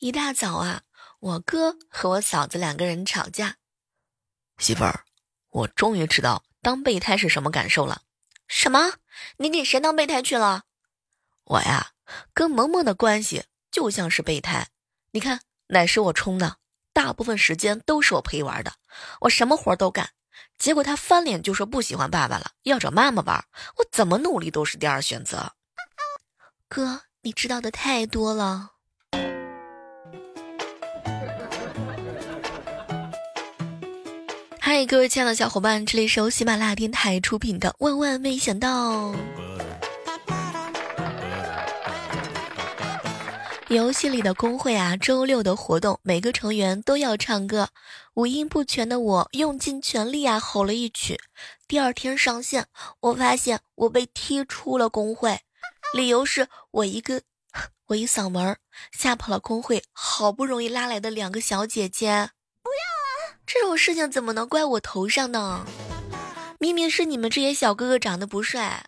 一大早啊，我哥和我嫂子两个人吵架。媳妇儿，我终于知道当备胎是什么感受了。什么？你给谁当备胎去了？我呀，跟萌萌的关系就像是备胎。你看，奶是我冲的，大部分时间都是我陪玩的，我什么活都干。结果他翻脸就说不喜欢爸爸了，要找妈妈玩。我怎么努力都是第二选择。哥，你知道的太多了。各位亲爱的小伙伴，这里是由喜马拉雅电台出品的《万万没想到》。游戏里的公会啊，周六的活动，每个成员都要唱歌。五音不全的我用尽全力啊，吼了一曲。第二天上线，我发现我被踢出了公会，理由是我一个我一嗓门吓跑了公会好不容易拉来的两个小姐姐。这种事情怎么能怪我头上呢？明明是你们这些小哥哥长得不帅。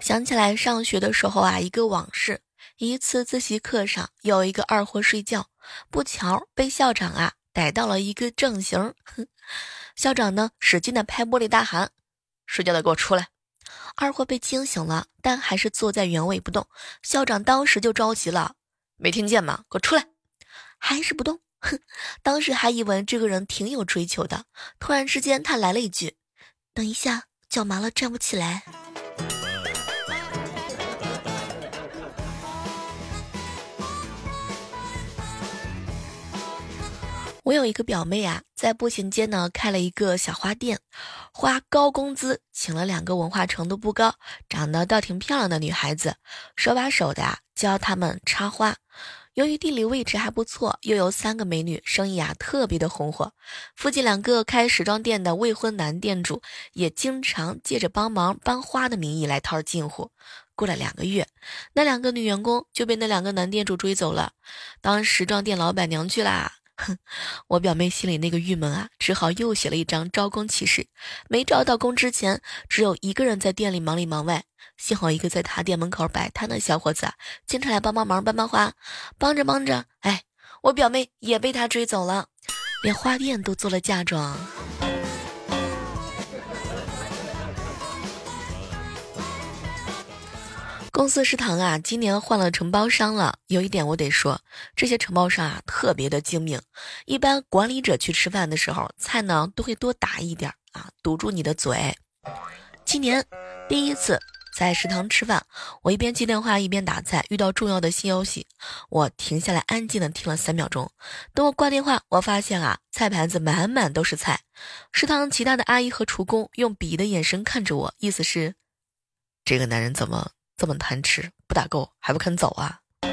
想起来上学的时候啊，一个往事。一次自习课上，有一个二货睡觉，不巧被校长啊逮到了一个正形。校长呢，使劲的拍玻璃，大喊：“睡觉的给我出来！”二货被惊醒了，但还是坐在原位不动。校长当时就着急了：“没听见吗？给我出来！”还是不动，哼！当时还以为这个人挺有追求的，突然之间他来了一句：“等一下，脚麻了，站不起来。”我有一个表妹啊，在步行街呢开了一个小花店，花高工资请了两个文化程度不高、长得倒挺漂亮的女孩子，手把手的啊教他们插花。由于地理位置还不错，又有三个美女，生意啊特别的红火。附近两个开时装店的未婚男店主也经常借着帮忙搬花的名义来套近乎。过了两个月，那两个女员工就被那两个男店主追走了，当时装店老板娘去啦。哼，我表妹心里那个郁闷啊，只好又写了一张招工启事。没招到工之前，只有一个人在店里忙里忙外。幸好一个在他店门口摆摊的小伙子啊经常来帮帮忙搬搬花，帮着帮着，哎，我表妹也被他追走了，连花店都做了嫁妆。公司食堂啊，今年换了承包商了。有一点我得说，这些承包商啊，特别的精明。一般管理者去吃饭的时候，菜呢都会多打一点啊，堵住你的嘴。今年第一次。在食堂吃饭，我一边接电话一边打菜，遇到重要的新消息，我停下来安静的听了三秒钟。等我挂电话，我发现啊，菜盘子满满都是菜。食堂其他的阿姨和厨工用鄙夷的眼神看着我，意思是，这个男人怎么这么贪吃，不打够还不肯走啊？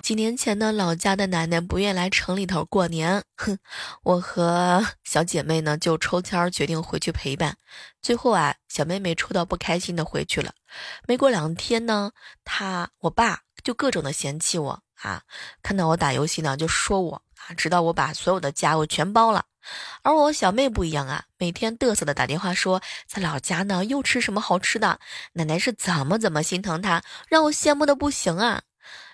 几年前呢，老家的奶奶不愿来城里头过年，哼，我和小姐妹呢就抽签决定回去陪伴。最后啊，小妹妹抽到不开心的回去了。没过两天呢，她我爸就各种的嫌弃我啊，看到我打游戏呢就说我啊，直到我把所有的家务全包了。而我小妹不一样啊，每天嘚瑟的打电话说在老家呢又吃什么好吃的，奶奶是怎么怎么心疼她，让我羡慕的不行啊。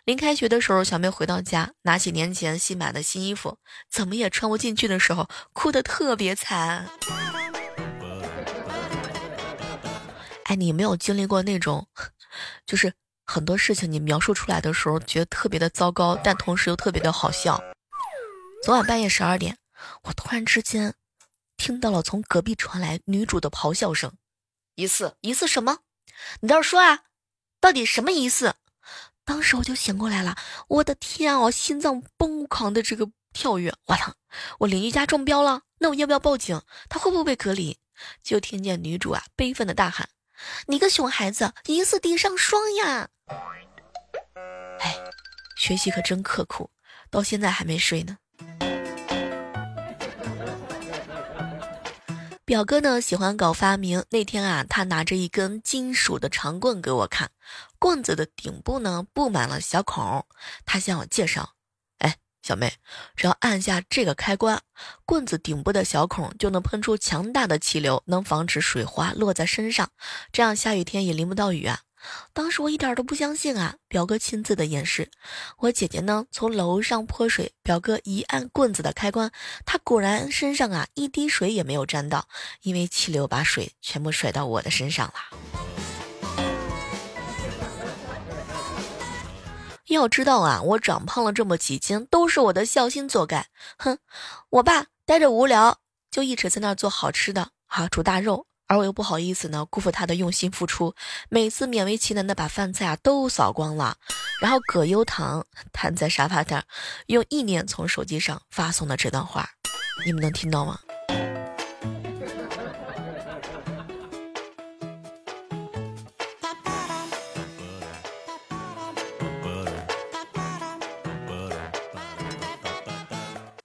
临开学的时候，小妹回到家，拿起年前新买的新衣服，怎么也穿不进去的时候，哭得特别惨。哎，你没有经历过那种，就是很多事情你描述出来的时候，觉得特别的糟糕，但同时又特别的好笑。昨晚半夜十二点，我突然之间听到了从隔壁传来女主的咆哮声，疑似疑似什么？你倒是说啊，到底什么疑似？当时我就醒过来了，我的天啊，心脏疯狂的这个跳跃，我操，我邻居家中标了，那我要不要报警？他会不会被隔离？就听见女主啊悲愤的大喊：“你个熊孩子，疑似地上霜呀！”哎，学习可真刻苦，到现在还没睡呢。表哥呢喜欢搞发明。那天啊，他拿着一根金属的长棍给我看，棍子的顶部呢布满了小孔。他向我介绍：“哎，小妹，只要按下这个开关，棍子顶部的小孔就能喷出强大的气流，能防止水花落在身上，这样下雨天也淋不到雨啊。当时我一点都不相信啊，表哥亲自的演示。我姐姐呢，从楼上泼水，表哥一按棍子的开关，他果然身上啊一滴水也没有沾到，因为气流把水全部甩到我的身上了。要知道啊，我长胖了这么几斤，都是我的孝心作怪。哼，我爸待着无聊，就一直在那儿做好吃的，啊，煮大肉，而我又不好意思呢，辜负他的用心付出，每次勉为其难的把饭菜啊都扫光了，然后葛优躺瘫在沙发上，用意念从手机上发送的这段话，你们能听到吗？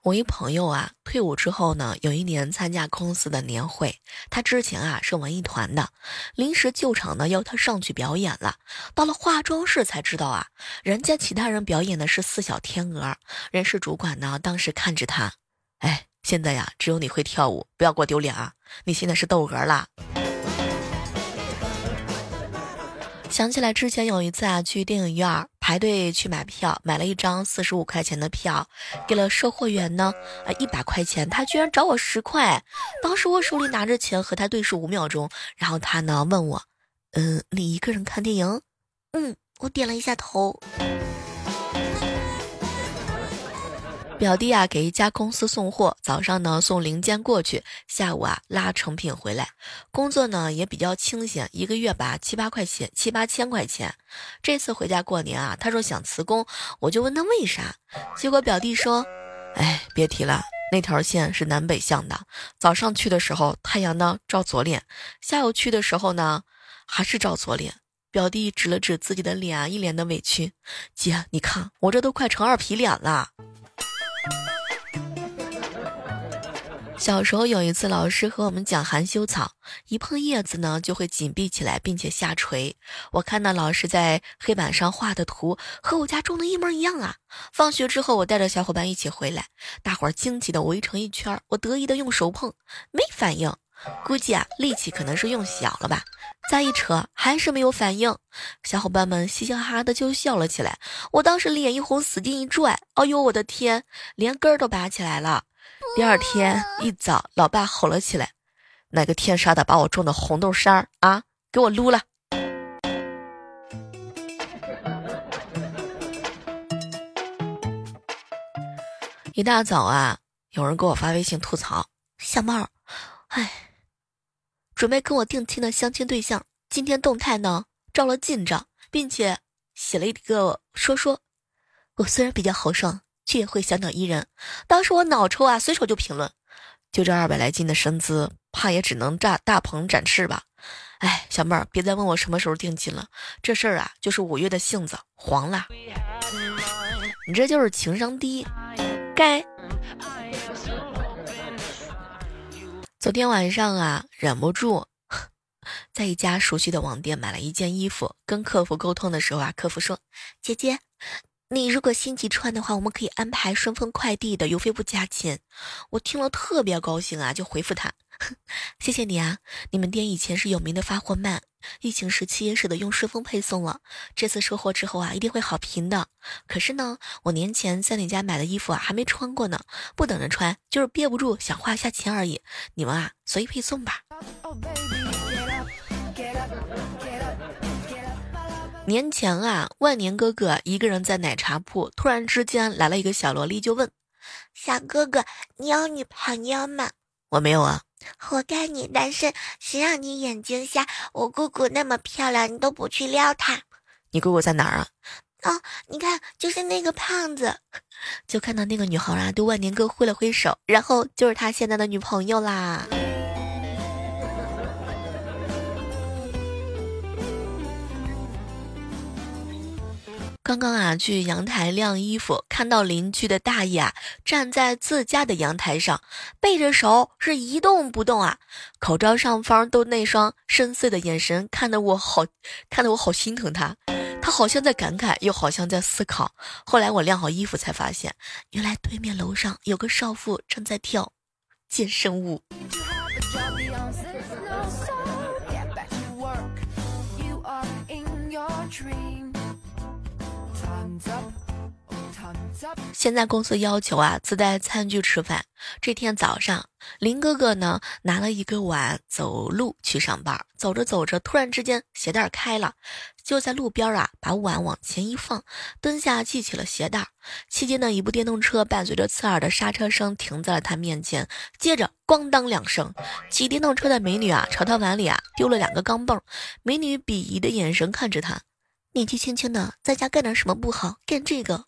我一朋友啊，退伍之后呢，有一年参加公司的年会，他之前啊是文艺团的，临时救场呢要他上去表演了。到了化妆室才知道啊，人家其他人表演的是四小天鹅。人事主管呢当时看着他，哎，现在呀只有你会跳舞，不要给我丢脸啊！你现在是窦娥啦。想起来之前有一次啊，去电影院排队去买票，买了一张四十五块钱的票，给了售货员呢，啊一百块钱，他居然找我十块。当时我手里拿着钱和他对视五秒钟，然后他呢问我，嗯，你一个人看电影？嗯，我点了一下头。表弟啊，给一家公司送货，早上呢送零件过去，下午啊拉成品回来，工作呢也比较清闲，一个月吧七八块钱，七八千块钱。这次回家过年啊，他说想辞工，我就问他为啥，结果表弟说，哎，别提了，那条线是南北向的，早上去的时候太阳呢照左脸，下午去的时候呢还是照左脸。表弟指了指自己的脸，一脸的委屈，姐，你看我这都快成二皮脸了。小时候有一次，老师和我们讲含羞草，一碰叶子呢就会紧闭起来，并且下垂。我看到老师在黑板上画的图和我家种的一模一样啊！放学之后，我带着小伙伴一起回来，大伙儿惊奇的围成一圈，我得意的用手碰，没反应，估计啊力气可能是用小了吧。再一扯，还是没有反应，小伙伴们嘻嘻哈哈的就笑了起来。我当时脸一红，使劲一拽，哎呦我的天，连根儿都拔起来了。第二天一早，老爸吼了起来：“哪个天杀的把我种的红豆杉儿啊，给我撸了！”一大早啊，有人给我发微信吐槽：“小猫，哎，准备跟我定亲的相亲对象，今天动态呢照了近照，并且写了一个说说，我虽然比较豪爽。”却会小鸟依人。当时我脑抽啊，随手就评论：“就这二百来斤的身姿，怕也只能炸大鹏展翅吧。”哎，小妹儿，别再问我什么时候定亲了，这事儿啊，就是五月的性子黄了。你这就是情商低，该。昨天晚上啊，忍不住 在一家熟悉的网店买了一件衣服，跟客服沟通的时候啊，客服说：“姐姐。”你如果心急穿的话，我们可以安排顺丰快递的，邮费不加钱。我听了特别高兴啊，就回复他，谢谢你啊！你们店以前是有名的发货慢，疫情时期也舍得用顺丰配送了。这次收货之后啊，一定会好评的。可是呢，我年前在你家买的衣服啊，还没穿过呢，不等着穿，就是憋不住想花下钱而已。你们啊，随意配送吧。年前啊，万年哥哥一个人在奶茶铺，突然之间来了一个小萝莉，就问：“小哥哥，你有女朋友吗？”“我没有啊。”“活该你单身，谁让你眼睛瞎？我姑姑那么漂亮，你都不去撩她。”“你姑姑在哪儿啊？”“哦，你看，就是那个胖子。”就看到那个女孩啊，对万年哥挥了挥手，然后就是他现在的女朋友啦。刚刚啊，去阳台晾衣服，看到邻居的大爷啊站在自家的阳台上，背着手是一动不动啊，口罩上方都那双深邃的眼神，看得我好，看得我好心疼他。他好像在感慨，又好像在思考。后来我晾好衣服，才发现，原来对面楼上有个少妇正在跳健身舞。现在公司要求啊自带餐具吃饭。这天早上，林哥哥呢拿了一个碗走路去上班，走着走着，突然之间鞋带开了，就在路边啊把碗往前一放，蹲下系起了鞋带。期间呢，一部电动车伴随着刺耳的刹车声停在了他面前，接着咣当两声，骑电动车的美女啊朝他碗里啊丢了两个钢镚，美女鄙夷的眼神看着他，年纪轻轻的在家干点什么不好，干这个。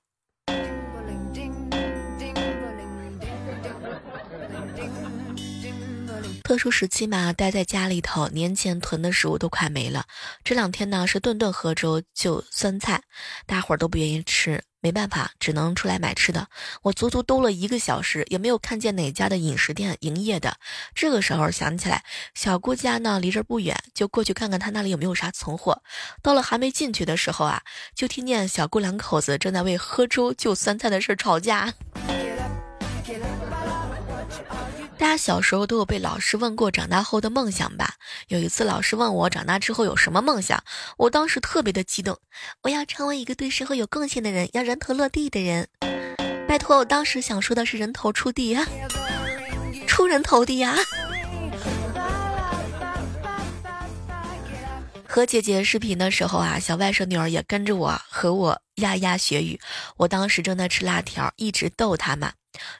特殊时期嘛，待在家里头，年前囤的食物都快没了。这两天呢是顿顿喝粥就酸菜，大伙儿都不愿意吃，没办法，只能出来买吃的。我足足兜了一个小时，也没有看见哪家的饮食店营业的。这个时候想起来，小姑家呢离这不远，就过去看看她那里有没有啥存货。到了还没进去的时候啊，就听见小姑两口子正在为喝粥就酸菜的事吵架。大家小时候都有被老师问过长大后的梦想吧？有一次老师问我长大之后有什么梦想，我当时特别的激动，我要成为一个对社会有贡献的人，要人头落地的人。拜托，我当时想说的是人头触地啊，出人头地呀。和姐姐视频的时候啊，小外甥女儿也跟着我和我牙牙学语。我当时正在吃辣条，一直逗她嘛，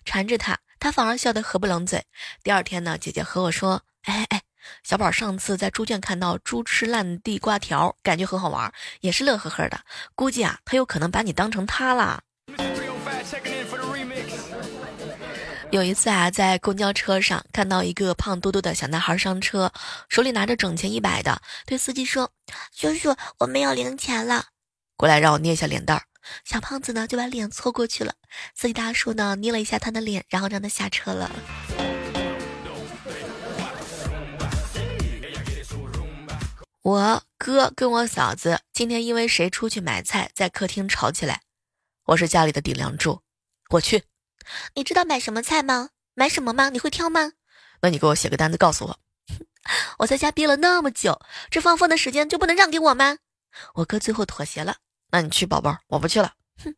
缠着她。他反而笑得合不拢嘴。第二天呢，姐姐和我说：“哎哎，小宝上次在猪圈看到猪吃烂地瓜条，感觉很好玩，也是乐呵呵的。估计啊，他有可能把你当成他啦。”有一次啊，在公交车上看到一个胖嘟嘟的小男孩上车，手里拿着整钱一百的，对司机说：“叔叔，我没有零钱了，过来让我捏一下脸蛋儿。”小胖子呢就把脸凑过去了，司机大叔呢捏了一下他的脸，然后让他下车了。我哥跟我嫂子今天因为谁出去买菜，在客厅吵起来。我是家里的顶梁柱，我去。你知道买什么菜吗？买什么吗？你会挑吗？那你给我写个单子告诉我。我在家憋了那么久，这放风的时间就不能让给我吗？我哥最后妥协了。那你去，宝宝，我不去了。哼，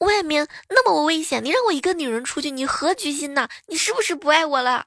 外面那么危险，你让我一个女人出去，你何居心呐？你是不是不爱我了？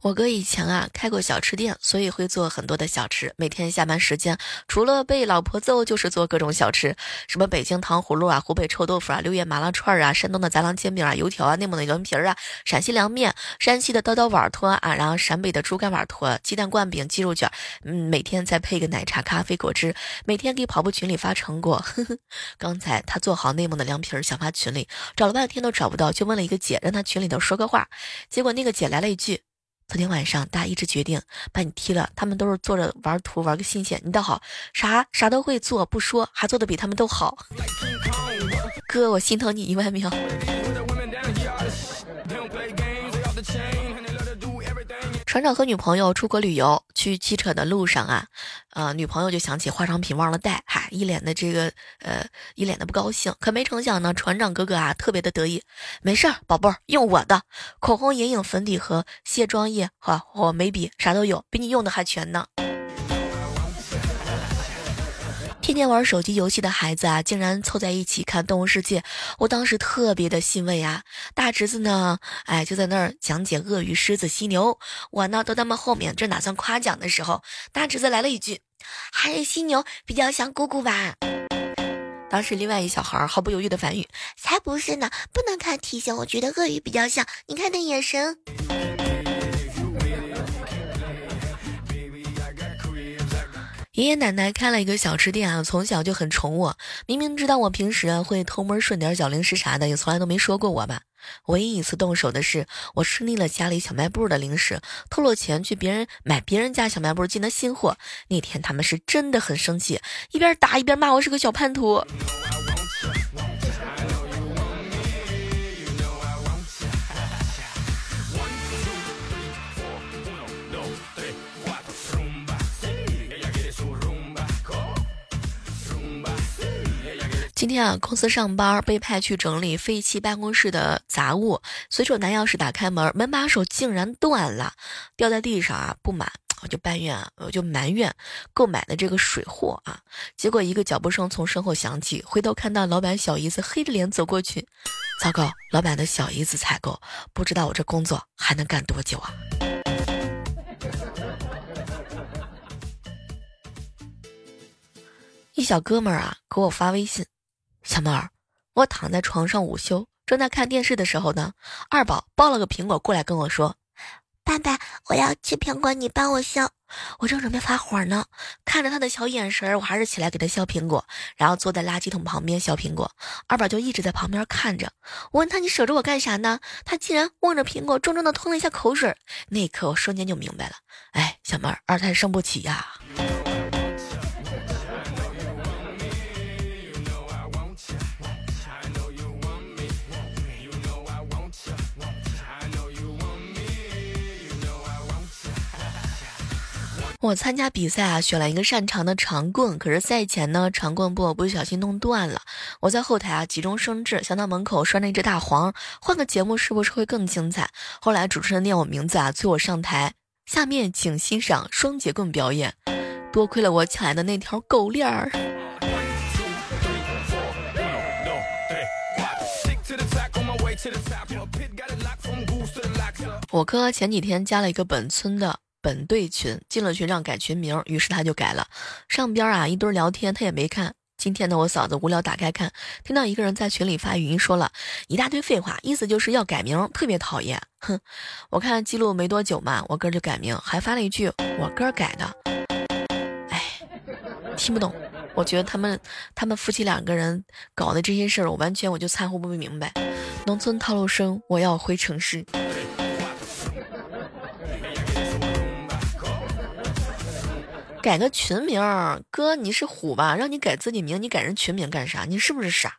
我哥以前啊开过小吃店，所以会做很多的小吃。每天下班时间，除了被老婆揍，就是做各种小吃，什么北京糖葫芦啊、湖北臭豆腐啊、六月麻辣串啊、山东的杂粮煎饼啊、油条啊、内蒙的凉皮儿啊、陕西凉面、山西的刀刀碗托啊，然后陕北的猪肝碗托、鸡蛋灌饼、鸡肉卷，嗯，每天再配个奶茶、咖啡、果汁，每天给跑步群里发成果。呵呵，刚才他做好内蒙的凉皮儿，想发群里，找了半天都找不到，就问了一个姐，让他群里头说个话，结果那个姐来了一句。昨天晚上，大家一直决定把你踢了。他们都是坐着玩图，玩个新鲜。你倒好，啥啥都会做，不说，还做的比他们都好。哥，我心疼你一万秒。船长和女朋友出国旅游，去机场的路上啊，呃，女朋友就想起化妆品忘了带，哈，一脸的这个呃，一脸的不高兴。可没成想呢，船长哥哥啊，特别的得意，没事儿，宝贝儿，用我的口红、眼影、粉底和卸妆液，哈，我眉笔啥都有，比你用的还全呢。天天玩手机游戏的孩子啊，竟然凑在一起看《动物世界》，我当时特别的欣慰啊。大侄子呢，哎，就在那儿讲解鳄鱼、狮子、犀牛，我呢都他们后面正打算夸奖的时候，大侄子来了一句：“还是犀牛比较像姑姑吧。”当时另外一小孩毫不犹豫的反语：“才不是呢，不能看体型，我觉得鳄鱼比较像，你看那眼神。”爷爷奶奶开了一个小吃店啊，从小就很宠我。明明知道我平时啊会偷摸顺点小零食啥的，也从来都没说过我吧。唯一一次动手的是，我吃腻了家里小卖部的零食，偷了钱去别人买别人家小卖部进的新货。那天他们是真的很生气，一边打一边骂我是个小叛徒。今天啊，公司上班被派去整理废弃办公室的杂物，随手拿钥匙打开门，门把手竟然断了，掉在地上啊，不满，我就抱怨，我就埋怨购买的这个水货啊。结果一个脚步声从身后响起，回头看到老板小姨子黑着脸走过去，糟糕，老板的小姨子采购，不知道我这工作还能干多久啊？一小哥们儿啊，给我发微信。小妹儿，我躺在床上午休，正在看电视的时候呢，二宝抱了个苹果过来跟我说：“爸爸，我要吃苹果，你帮我削。”我正准备发火呢，看着他的小眼神，我还是起来给他削苹果，然后坐在垃圾桶旁边削苹果。二宝就一直在旁边看着。我问他：“你守着我干啥呢？”他竟然望着苹果，重重的吞了一下口水。那一刻，我瞬间就明白了。哎，小妹儿，二胎生不起呀。我参加比赛啊，选了一个擅长的长棍，可是赛前呢，长棍布不小心弄断了。我在后台啊急中生智，想到门口拴着一只大黄，换个节目是不是会更精彩？后来主持人念我名字啊，催我上台。下面请欣赏双节棍表演。多亏了我抢来的那条狗链儿。我哥前几天加了一个本村的。本队群进了群让改群名，于是他就改了。上边啊一堆聊天，他也没看。今天呢，我嫂子无聊打开看，听到一个人在群里发语音，说了一大堆废话，意思就是要改名，特别讨厌。哼，我看记录没多久嘛，我哥就改名，还发了一句我哥改的。哎，听不懂。我觉得他们他们夫妻两个人搞的这些事儿，我完全我就掺和不明白。农村套路深，我要回城市。改个群名，哥，你是虎吧？让你改自己名，你改人群名干啥？你是不是傻？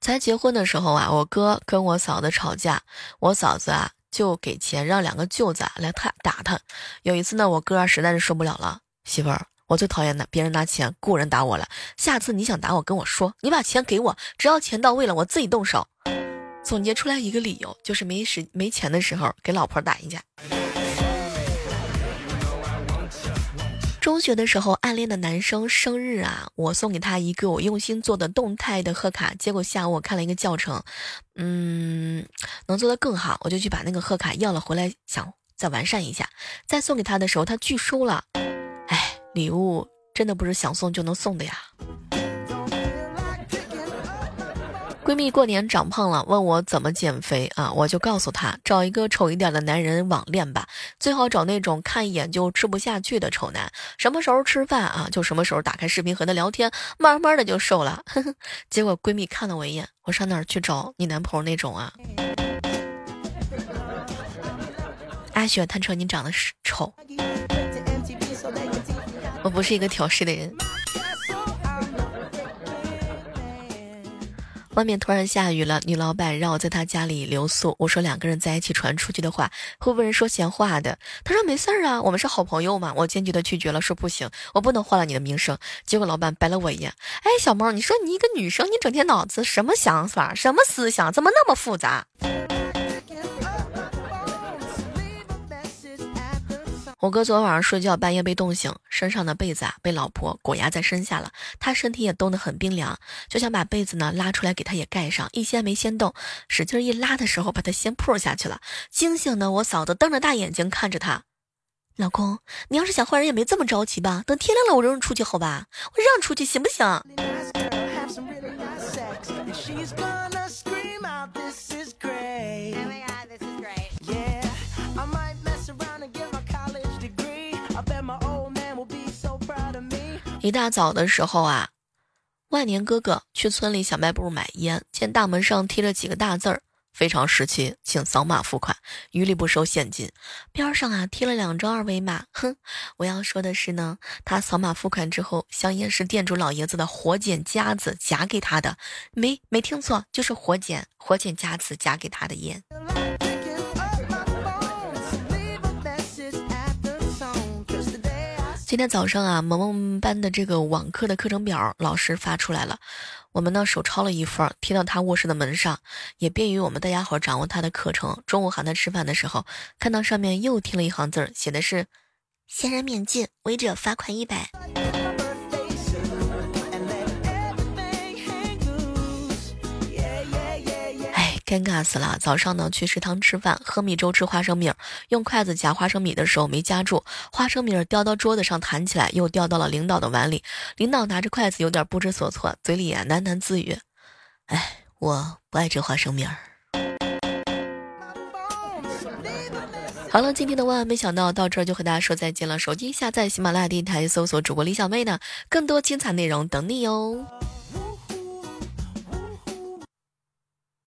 才结婚的时候啊，我哥跟我嫂子吵架，我嫂子啊就给钱让两个舅子来他打他。有一次呢，我哥实在是受不了了，媳妇儿，我最讨厌拿别人拿钱雇人打我了。下次你想打我，跟我说，你把钱给我，只要钱到位了，我自己动手。总结出来一个理由，就是没时没钱的时候给老婆打一架。中学的时候，暗恋的男生生日啊，我送给他一个我用心做的动态的贺卡。结果下午我看了一个教程，嗯，能做得更好，我就去把那个贺卡要了回来，想再完善一下。再送给他的时候，他拒收了。哎，礼物真的不是想送就能送的呀。闺蜜过年长胖了，问我怎么减肥啊？我就告诉她，找一个丑一点的男人网恋吧，最好找那种看一眼就吃不下去的丑男。什么时候吃饭啊，就什么时候打开视频和他聊天，慢慢的就瘦了。结果闺蜜看了我一眼，我上哪儿去找你男朋友那种啊？阿雪，他说你长得是丑，我不是一个挑事的人。外面突然下雨了，女老板让我在她家里留宿。我说两个人在一起传出去的话，会被人说闲话的。她说没事儿啊，我们是好朋友嘛。我坚决的拒绝了，说不行，我不能坏了你的名声。结果老板白了我一眼，哎，小猫，你说你一个女生，你整天脑子什么想法，什么思想，怎么那么复杂？我哥昨晚上睡觉，半夜被冻醒，身上的被子啊被老婆裹压在身下了，他身体也冻得很冰凉，就想把被子呢拉出来给他也盖上，一掀没掀动，使劲一拉的时候，把他掀扑下去了。惊醒的我嫂子瞪着大眼睛看着他，老公，你要是想换人也没这么着急吧？等天亮了我扔出去好吧？我让出去行不行？一大早的时候啊，万年哥哥去村里小卖部买烟，见大门上贴着几个大字儿，非常时期，请扫码付款，一律不收现金。边上啊贴了两张二维码。哼，我要说的是呢，他扫码付款之后，香烟是店主老爷子的活检夹子夹给他的，没没听错，就是活检活检夹子夹给他的烟。今天早上啊，萌萌班的这个网课的课程表老师发出来了，我们呢手抄了一份，贴到他卧室的门上，也便于我们大家伙掌握他的课程。中午喊他吃饭的时候，看到上面又贴了一行字儿，写的是：闲人免进，违者罚款一百。尴尬死了！早上呢去食堂吃饭，喝米粥吃花生米，用筷子夹花生米的时候没夹住，花生米掉到桌子上弹起来，又掉到了领导的碗里。领导拿着筷子有点不知所措，嘴里啊喃喃自语：“哎，我不爱吃花生米儿。”好了，今天的万万没想到到这儿就和大家说再见了。手机下载喜马拉雅电台，搜索主播李小妹呢，更多精彩内容等你哟。